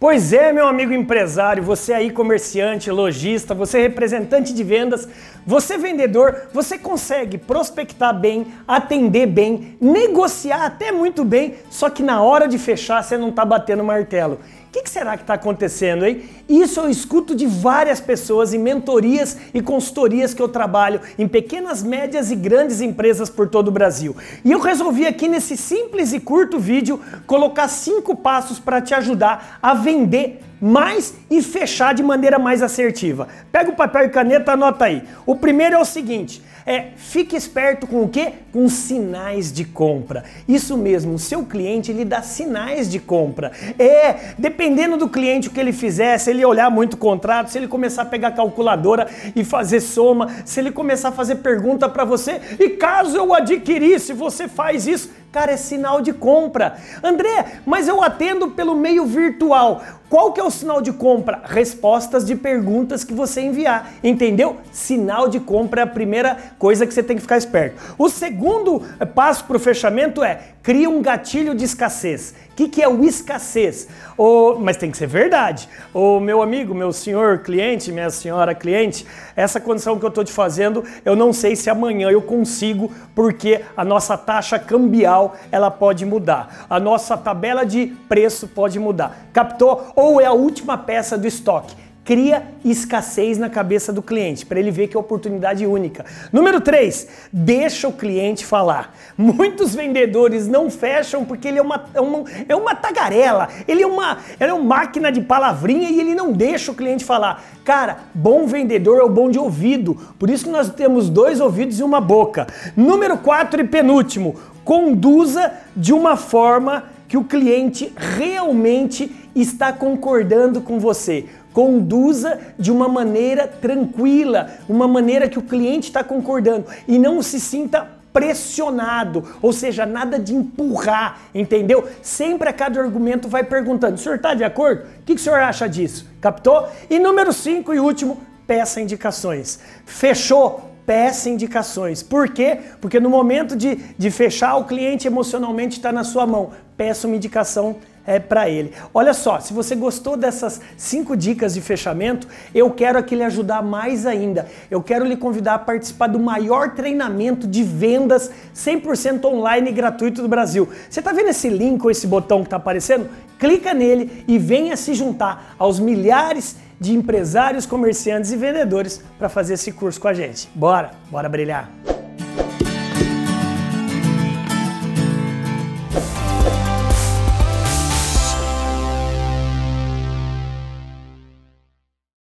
Pois é, meu amigo empresário, você aí comerciante, lojista, você representante de vendas, você vendedor, você consegue prospectar bem, atender bem, negociar até muito bem, só que na hora de fechar você não está batendo martelo. O que, que, será que está acontecendo, hein? Isso eu escuto de várias pessoas em mentorias e consultorias que eu trabalho em pequenas, médias e grandes empresas por todo o Brasil. E eu resolvi aqui nesse simples e curto vídeo colocar cinco passos para te ajudar a vender mais e fechar de maneira mais assertiva. Pega o papel e caneta, anota aí. O primeiro é o seguinte: é fique esperto com o quê? Com sinais de compra. Isso mesmo, o seu cliente ele dá sinais de compra. É, dependendo do cliente o que ele fizer, se ele olhar muito contrato, se ele começar a pegar calculadora e fazer soma, se ele começar a fazer pergunta para você, e caso eu adquirisse, você faz isso, Cara, é sinal de compra. André, mas eu atendo pelo meio virtual. Qual que é o sinal de compra? Respostas de perguntas que você enviar, entendeu? Sinal de compra é a primeira coisa que você tem que ficar esperto. O segundo passo para o fechamento é cria um gatilho de escassez. O que, que é o escassez? Mas tem que ser verdade. O meu amigo, meu senhor cliente, minha senhora cliente, essa condição que eu estou te fazendo, eu não sei se amanhã eu consigo, porque a nossa taxa cambial ela pode mudar. A nossa tabela de preço pode mudar. Captou? Ou é a última peça do estoque cria escassez na cabeça do cliente, para ele ver que é oportunidade única. Número 3, deixa o cliente falar. Muitos vendedores não fecham porque ele é uma, é uma, é uma tagarela, ele é uma, ele é uma máquina de palavrinha e ele não deixa o cliente falar. Cara, bom vendedor é o bom de ouvido, por isso que nós temos dois ouvidos e uma boca. Número 4 e penúltimo, conduza de uma forma que o cliente realmente está concordando com você. Conduza de uma maneira tranquila, uma maneira que o cliente está concordando e não se sinta pressionado, ou seja, nada de empurrar, entendeu? Sempre a cada argumento vai perguntando: o senhor está de acordo? O que, que o senhor acha disso? Captou? E número 5 e último, peça indicações. Fechou? peça indicações. Por quê? Porque no momento de, de fechar, o cliente emocionalmente está na sua mão. Peça uma indicação é, para ele. Olha só, se você gostou dessas cinco dicas de fechamento, eu quero aqui lhe ajudar mais ainda. Eu quero lhe convidar a participar do maior treinamento de vendas 100% online gratuito do Brasil. Você está vendo esse link ou esse botão que está aparecendo? Clica nele e venha se juntar aos milhares de empresários, comerciantes e vendedores para fazer esse curso com a gente. Bora, bora brilhar!